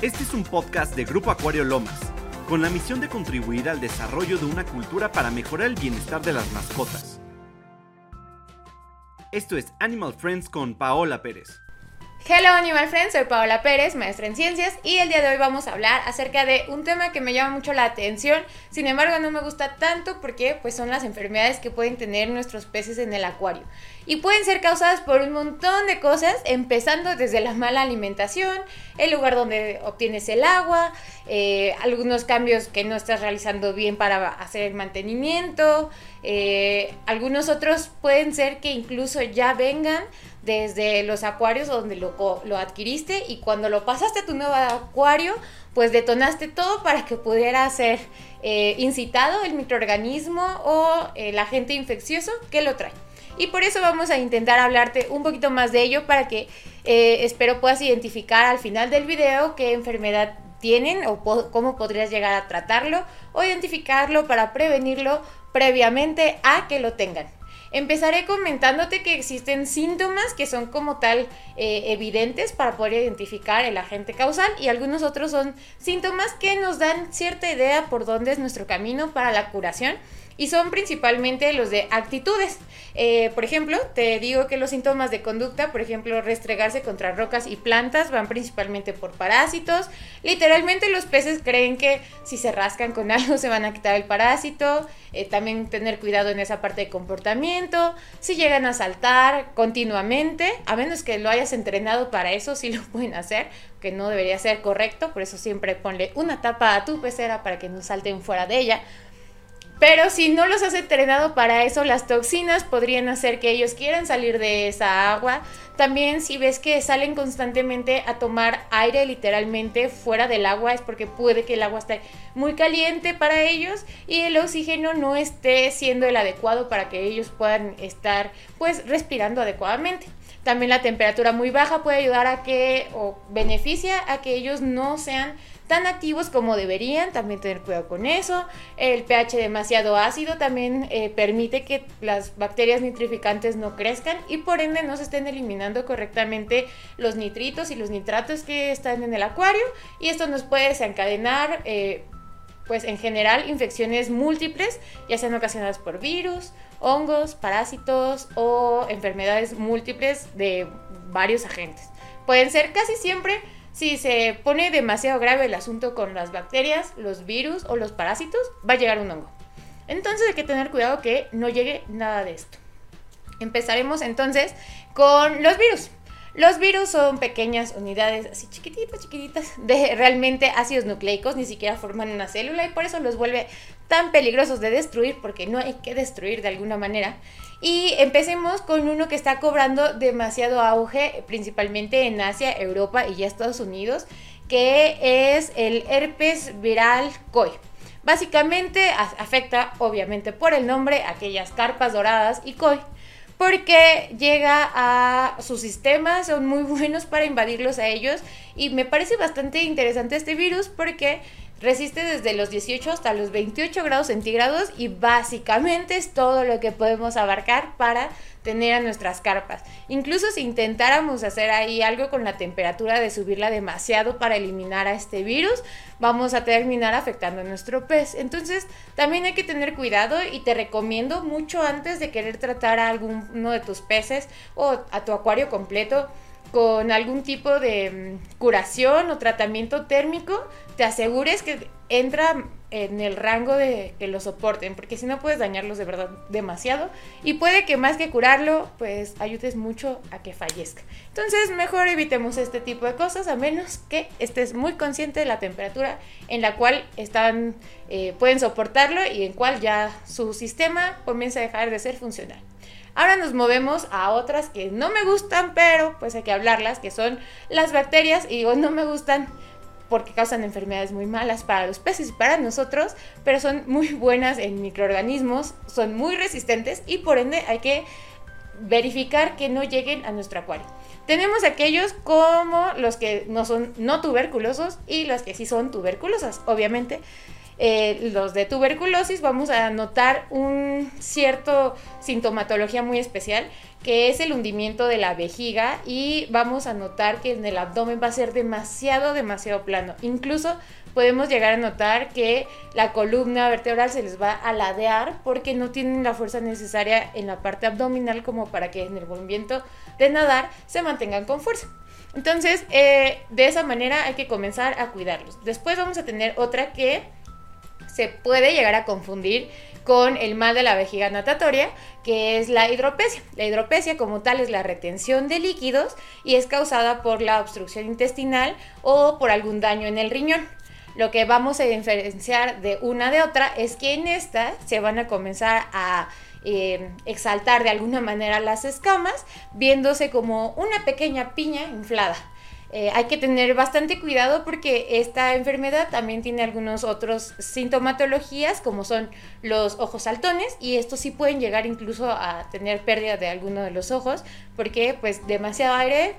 Este es un podcast de Grupo Acuario Lomas, con la misión de contribuir al desarrollo de una cultura para mejorar el bienestar de las mascotas. Esto es Animal Friends con Paola Pérez. Hello Animal Friends, soy Paola Pérez, maestra en ciencias, y el día de hoy vamos a hablar acerca de un tema que me llama mucho la atención, sin embargo no me gusta tanto porque pues son las enfermedades que pueden tener nuestros peces en el acuario. Y pueden ser causadas por un montón de cosas, empezando desde la mala alimentación, el lugar donde obtienes el agua, eh, algunos cambios que no estás realizando bien para hacer el mantenimiento, eh, algunos otros pueden ser que incluso ya vengan desde los acuarios donde lo, lo adquiriste y cuando lo pasaste a tu nuevo acuario, pues detonaste todo para que pudiera ser eh, incitado el microorganismo o el agente infeccioso que lo trae. Y por eso vamos a intentar hablarte un poquito más de ello para que eh, espero puedas identificar al final del video qué enfermedad tienen o cómo podrías llegar a tratarlo o identificarlo para prevenirlo previamente a que lo tengan. Empezaré comentándote que existen síntomas que son como tal eh, evidentes para poder identificar el agente causal y algunos otros son síntomas que nos dan cierta idea por dónde es nuestro camino para la curación y son principalmente los de actitudes. Eh, por ejemplo, te digo que los síntomas de conducta, por ejemplo, restregarse contra rocas y plantas, van principalmente por parásitos. Literalmente los peces creen que si se rascan con algo se van a quitar el parásito. Eh, también tener cuidado en esa parte de comportamiento. Si llegan a saltar continuamente, a menos que lo hayas entrenado para eso, sí lo pueden hacer, que no debería ser correcto. Por eso siempre ponle una tapa a tu pecera para que no salten fuera de ella pero si no los has entrenado para eso, las toxinas podrían hacer que ellos quieran salir de esa agua. También si ves que salen constantemente a tomar aire literalmente fuera del agua, es porque puede que el agua esté muy caliente para ellos y el oxígeno no esté siendo el adecuado para que ellos puedan estar pues respirando adecuadamente. También la temperatura muy baja puede ayudar a que o beneficia a que ellos no sean tan activos como deberían, también tener cuidado con eso. El pH demasiado ácido también eh, permite que las bacterias nitrificantes no crezcan y por ende no se estén eliminando correctamente los nitritos y los nitratos que están en el acuario y esto nos puede desencadenar eh, pues en general infecciones múltiples, ya sean ocasionadas por virus, hongos, parásitos o enfermedades múltiples de varios agentes. Pueden ser casi siempre si se pone demasiado grave el asunto con las bacterias, los virus o los parásitos, va a llegar un hongo. Entonces hay que tener cuidado que no llegue nada de esto. Empezaremos entonces con los virus. Los virus son pequeñas unidades así chiquititas, chiquititas, de realmente ácidos nucleicos, ni siquiera forman una célula y por eso los vuelve tan peligrosos de destruir, porque no hay que destruir de alguna manera. Y empecemos con uno que está cobrando demasiado auge, principalmente en Asia, Europa y ya Estados Unidos, que es el herpes viral COI. Básicamente afecta, obviamente por el nombre, aquellas carpas doradas y COI porque llega a sus sistemas, son muy buenos para invadirlos a ellos y me parece bastante interesante este virus porque resiste desde los 18 hasta los 28 grados centígrados y básicamente es todo lo que podemos abarcar para tener a nuestras carpas. Incluso si intentáramos hacer ahí algo con la temperatura de subirla demasiado para eliminar a este virus, vamos a terminar afectando a nuestro pez. Entonces también hay que tener cuidado y te recomiendo mucho antes de querer tratar a alguno de tus peces o a tu acuario completo con algún tipo de mm, curación o tratamiento térmico, te asegures que entra en el rango de que lo soporten, porque si no puedes dañarlos de verdad demasiado y puede que más que curarlo, pues ayudes mucho a que fallezca. Entonces, mejor evitemos este tipo de cosas a menos que estés muy consciente de la temperatura en la cual están eh, pueden soportarlo y en cual ya su sistema comienza a dejar de ser funcional. Ahora nos movemos a otras que no me gustan, pero pues hay que hablarlas, que son las bacterias. Y digo, no me gustan porque causan enfermedades muy malas para los peces y para nosotros, pero son muy buenas en microorganismos, son muy resistentes y por ende hay que verificar que no lleguen a nuestro acuario. Tenemos aquellos como los que no son no tuberculosos y los que sí son tuberculosas, obviamente. Eh, los de tuberculosis, vamos a notar un cierto sintomatología muy especial que es el hundimiento de la vejiga y vamos a notar que en el abdomen va a ser demasiado, demasiado plano. Incluso podemos llegar a notar que la columna vertebral se les va a ladear porque no tienen la fuerza necesaria en la parte abdominal como para que en el movimiento de nadar se mantengan con fuerza. Entonces, eh, de esa manera hay que comenzar a cuidarlos. Después vamos a tener otra que se puede llegar a confundir con el mal de la vejiga natatoria, que es la hidropesia. La hidropesia como tal es la retención de líquidos y es causada por la obstrucción intestinal o por algún daño en el riñón. Lo que vamos a diferenciar de una de otra es que en esta se van a comenzar a eh, exaltar de alguna manera las escamas, viéndose como una pequeña piña inflada. Eh, hay que tener bastante cuidado porque esta enfermedad también tiene algunos otros sintomatologías como son los ojos saltones y estos sí pueden llegar incluso a tener pérdida de alguno de los ojos porque pues demasiado aire,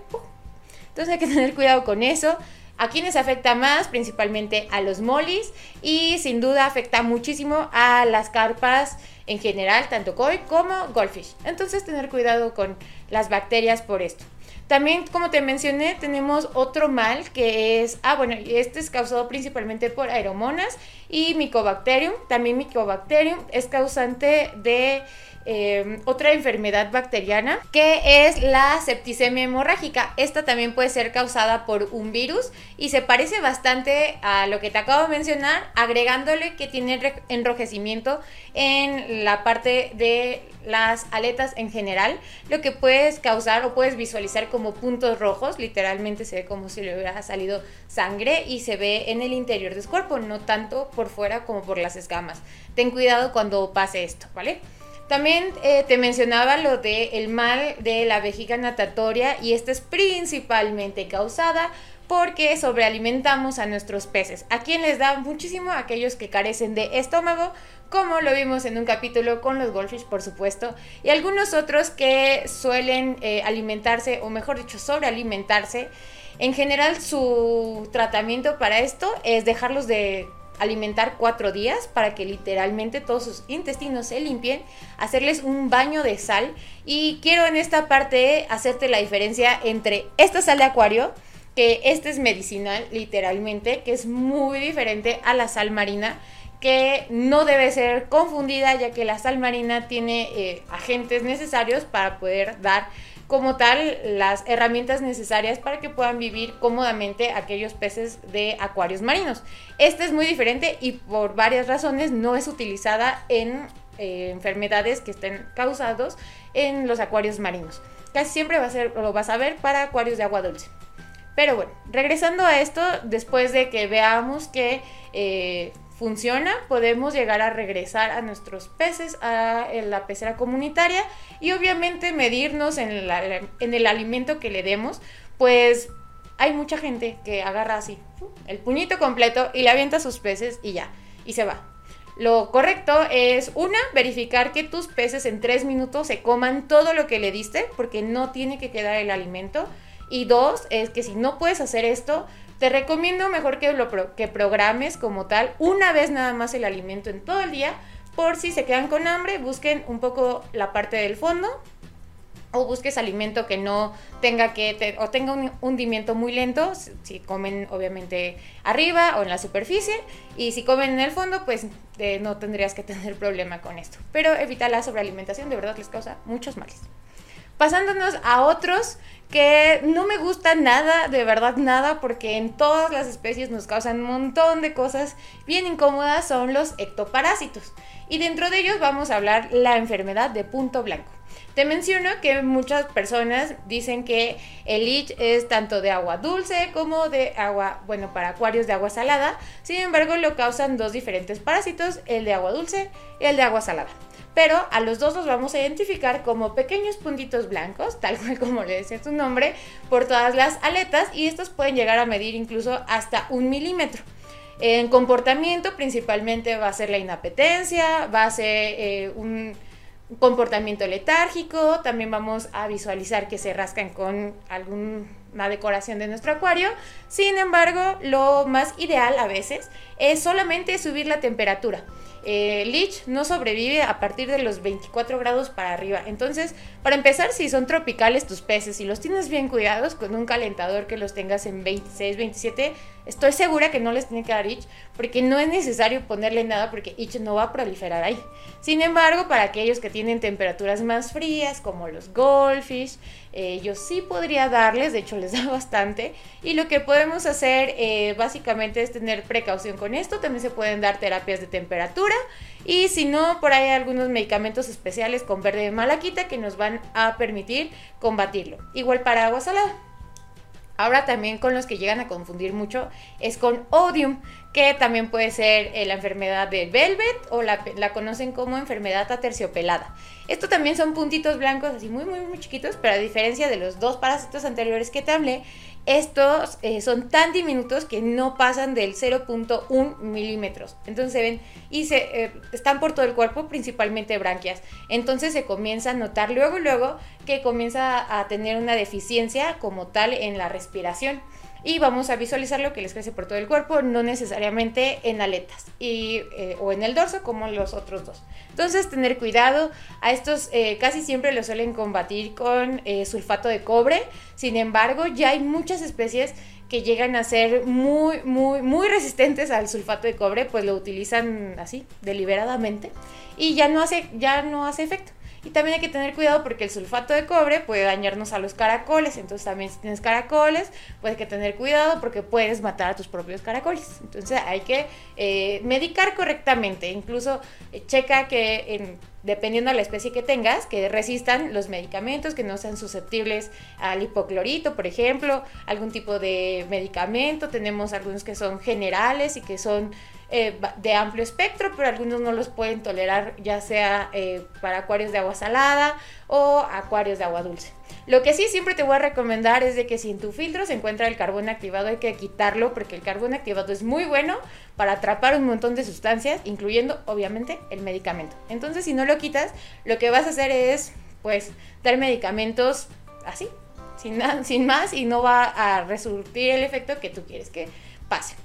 entonces hay que tener cuidado con eso. ¿A quiénes afecta más? Principalmente a los molis y sin duda afecta muchísimo a las carpas en general, tanto koi como goldfish. Entonces tener cuidado con las bacterias por esto. También, como te mencioné, tenemos otro mal que es, ah, bueno, este es causado principalmente por aeromonas y Mycobacterium. También Mycobacterium es causante de Em, otra enfermedad bacteriana que es la septicemia hemorrágica. Esta también puede ser causada por un virus y se parece bastante a lo que te acabo de mencionar, agregándole que tiene enrojecimiento en la parte de las aletas en general, lo que puedes causar o puedes visualizar como puntos rojos, literalmente se ve como si le hubiera salido sangre y se ve en el interior del cuerpo, no tanto por fuera como por las escamas. Ten cuidado cuando pase esto, ¿vale? También eh, te mencionaba lo del el mal de la vejiga natatoria y esta es principalmente causada porque sobrealimentamos a nuestros peces. ¿A quién les da muchísimo? Aquellos que carecen de estómago, como lo vimos en un capítulo con los goldfish, por supuesto, y algunos otros que suelen eh, alimentarse, o mejor dicho, sobrealimentarse. En general, su tratamiento para esto es dejarlos de alimentar cuatro días para que literalmente todos sus intestinos se limpien, hacerles un baño de sal. Y quiero en esta parte hacerte la diferencia entre esta sal de acuario, que este es medicinal literalmente, que es muy diferente a la sal marina que no debe ser confundida ya que la sal marina tiene eh, agentes necesarios para poder dar como tal las herramientas necesarias para que puedan vivir cómodamente aquellos peces de acuarios marinos. Esta es muy diferente y por varias razones no es utilizada en eh, enfermedades que estén causados en los acuarios marinos. Casi siempre va a ser, lo vas a ver para acuarios de agua dulce. Pero bueno, regresando a esto, después de que veamos que eh, funciona, podemos llegar a regresar a nuestros peces a la pecera comunitaria y obviamente medirnos en, en el alimento que le demos, pues hay mucha gente que agarra así el puñito completo y le avienta sus peces y ya, y se va. Lo correcto es, una, verificar que tus peces en tres minutos se coman todo lo que le diste, porque no tiene que quedar el alimento. Y dos, es que si no puedes hacer esto, te recomiendo mejor que lo que programes como tal una vez nada más el alimento en todo el día. Por si se quedan con hambre, busquen un poco la parte del fondo o busques alimento que no tenga que o tenga un hundimiento muy lento si comen obviamente arriba o en la superficie y si comen en el fondo pues no tendrías que tener problema con esto pero evita la sobrealimentación de verdad les causa muchos males pasándonos a otros que no me gustan nada, de verdad nada, porque en todas las especies nos causan un montón de cosas bien incómodas, son los ectoparásitos. Y dentro de ellos vamos a hablar la enfermedad de punto blanco. Te menciono que muchas personas dicen que el lich es tanto de agua dulce como de agua, bueno, para acuarios de agua salada. Sin embargo, lo causan dos diferentes parásitos, el de agua dulce y el de agua salada pero a los dos los vamos a identificar como pequeños puntitos blancos, tal cual como le decía su nombre, por todas las aletas y estos pueden llegar a medir incluso hasta un milímetro. En comportamiento principalmente va a ser la inapetencia, va a ser eh, un comportamiento letárgico, también vamos a visualizar que se rascan con alguna decoración de nuestro acuario. Sin embargo, lo más ideal a veces es solamente subir la temperatura. Eh, Lich no sobrevive a partir de los 24 grados para arriba. Entonces, para empezar, si son tropicales tus peces y los tienes bien cuidados con un calentador que los tengas en 26, 27, estoy segura que no les tiene que dar itch porque no es necesario ponerle nada porque itch no va a proliferar ahí. Sin embargo, para aquellos que tienen temperaturas más frías como los goldfish, eh, yo sí podría darles, de hecho les da bastante. Y lo que podemos hacer eh, básicamente es tener precaución con esto. También se pueden dar terapias de temperatura. Y si no, por ahí hay algunos medicamentos especiales con verde de malaquita que nos van a permitir combatirlo. Igual para agua salada. Ahora también con los que llegan a confundir mucho es con odium, que también puede ser eh, la enfermedad de Velvet o la, la, conocen como enfermedad aterciopelada. Esto también son puntitos blancos así muy muy muy chiquitos, pero a diferencia de los dos parásitos anteriores que te hablé, estos eh, son tan diminutos que no pasan del 0.1 milímetros. Entonces se ven y se, eh, están por todo el cuerpo, principalmente branquias. Entonces se comienza a notar luego, luego que comienza a tener una deficiencia como tal en la respiración y vamos a visualizar lo que les crece por todo el cuerpo, no necesariamente en aletas y, eh, o en el dorso como los otros dos. Entonces tener cuidado, a estos eh, casi siempre los suelen combatir con eh, sulfato de cobre, sin embargo ya hay muchas especies que llegan a ser muy, muy, muy resistentes al sulfato de cobre, pues lo utilizan así, deliberadamente, y ya no hace, ya no hace efecto. Y también hay que tener cuidado porque el sulfato de cobre puede dañarnos a los caracoles. Entonces también si tienes caracoles, pues hay que tener cuidado porque puedes matar a tus propios caracoles. Entonces hay que eh, medicar correctamente. Incluso eh, checa que dependiendo de la especie que tengas, que resistan los medicamentos, que no sean susceptibles al hipoclorito, por ejemplo, algún tipo de medicamento. Tenemos algunos que son generales y que son eh, de amplio espectro, pero algunos no los pueden tolerar, ya sea eh, para acuarios de agua salada o acuarios de agua dulce. Lo que sí siempre te voy a recomendar es de que si en tu filtro se encuentra el carbón activado hay que quitarlo porque el carbón activado es muy bueno para atrapar un montón de sustancias, incluyendo obviamente el medicamento. Entonces si no lo quitas, lo que vas a hacer es pues dar medicamentos así, sin, sin más y no va a resurtir el efecto que tú quieres que pase.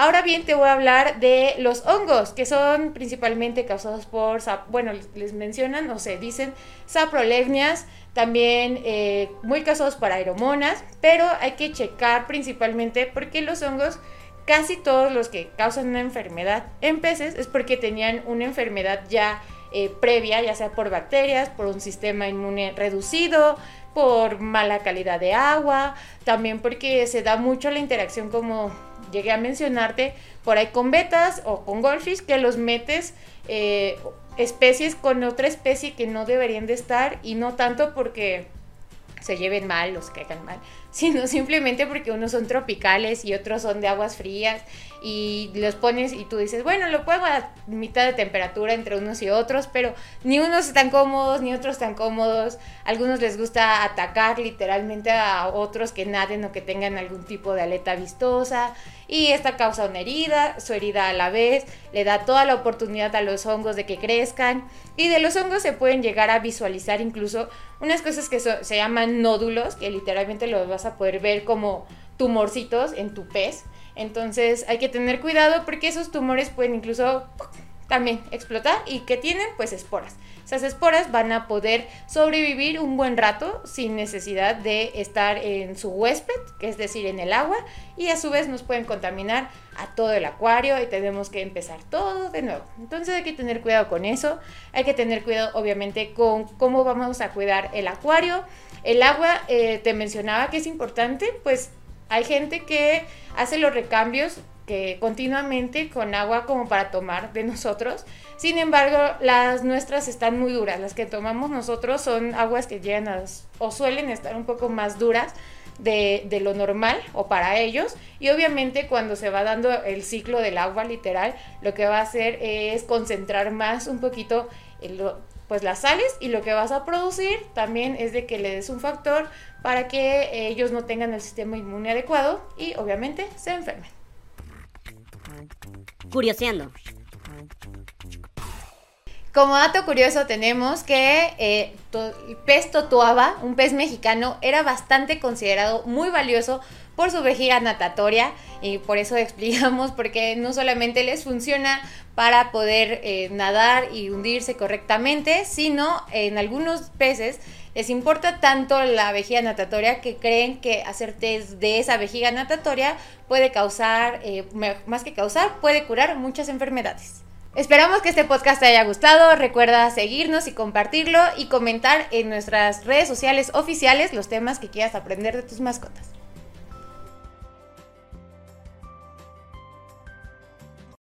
Ahora bien, te voy a hablar de los hongos, que son principalmente causados por, bueno, les mencionan o se dicen saprolegnias, también eh, muy causados por aeromonas, pero hay que checar principalmente porque los hongos, casi todos los que causan una enfermedad en peces, es porque tenían una enfermedad ya eh, previa, ya sea por bacterias, por un sistema inmune reducido, por mala calidad de agua, también porque se da mucho la interacción como llegué a mencionarte por ahí con betas o con goldfish que los metes eh, especies con otra especie que no deberían de estar y no tanto porque se lleven mal se caigan mal, sino simplemente porque unos son tropicales y otros son de aguas frías y los pones y tú dices, bueno, lo pongo a mitad de temperatura entre unos y otros, pero ni unos están cómodos ni otros están cómodos. algunos les gusta atacar literalmente a otros que naden o que tengan algún tipo de aleta vistosa y esta causa una herida, su herida a la vez le da toda la oportunidad a los hongos de que crezcan y de los hongos se pueden llegar a visualizar incluso unas cosas que se llaman nódulos, que literalmente los vas a poder ver como tumorcitos en tu pez. Entonces hay que tener cuidado porque esos tumores pueden incluso también explotar y que tienen pues esporas. Esas esporas van a poder sobrevivir un buen rato sin necesidad de estar en su huésped, que es decir, en el agua, y a su vez nos pueden contaminar a todo el acuario y tenemos que empezar todo de nuevo. Entonces hay que tener cuidado con eso, hay que tener cuidado obviamente con cómo vamos a cuidar el acuario. El agua, eh, te mencionaba que es importante, pues hay gente que hace los recambios continuamente con agua como para tomar de nosotros. Sin embargo, las nuestras están muy duras. Las que tomamos nosotros son aguas que llegan a, o suelen estar un poco más duras de, de, lo normal o para ellos. Y obviamente cuando se va dando el ciclo del agua literal, lo que va a hacer es concentrar más un poquito el, pues las sales y lo que vas a producir también es de que le des un factor para que ellos no tengan el sistema inmune adecuado y obviamente se enfermen. Curioseando. Como dato curioso tenemos que eh, el pez totuaba, un pez mexicano, era bastante considerado muy valioso por su vejiga natatoria y por eso explicamos porque no solamente les funciona para poder eh, nadar y hundirse correctamente, sino en algunos peces les importa tanto la vejiga natatoria que creen que hacer test de esa vejiga natatoria puede causar, eh, más que causar, puede curar muchas enfermedades. Esperamos que este podcast te haya gustado. Recuerda seguirnos y compartirlo y comentar en nuestras redes sociales oficiales los temas que quieras aprender de tus mascotas.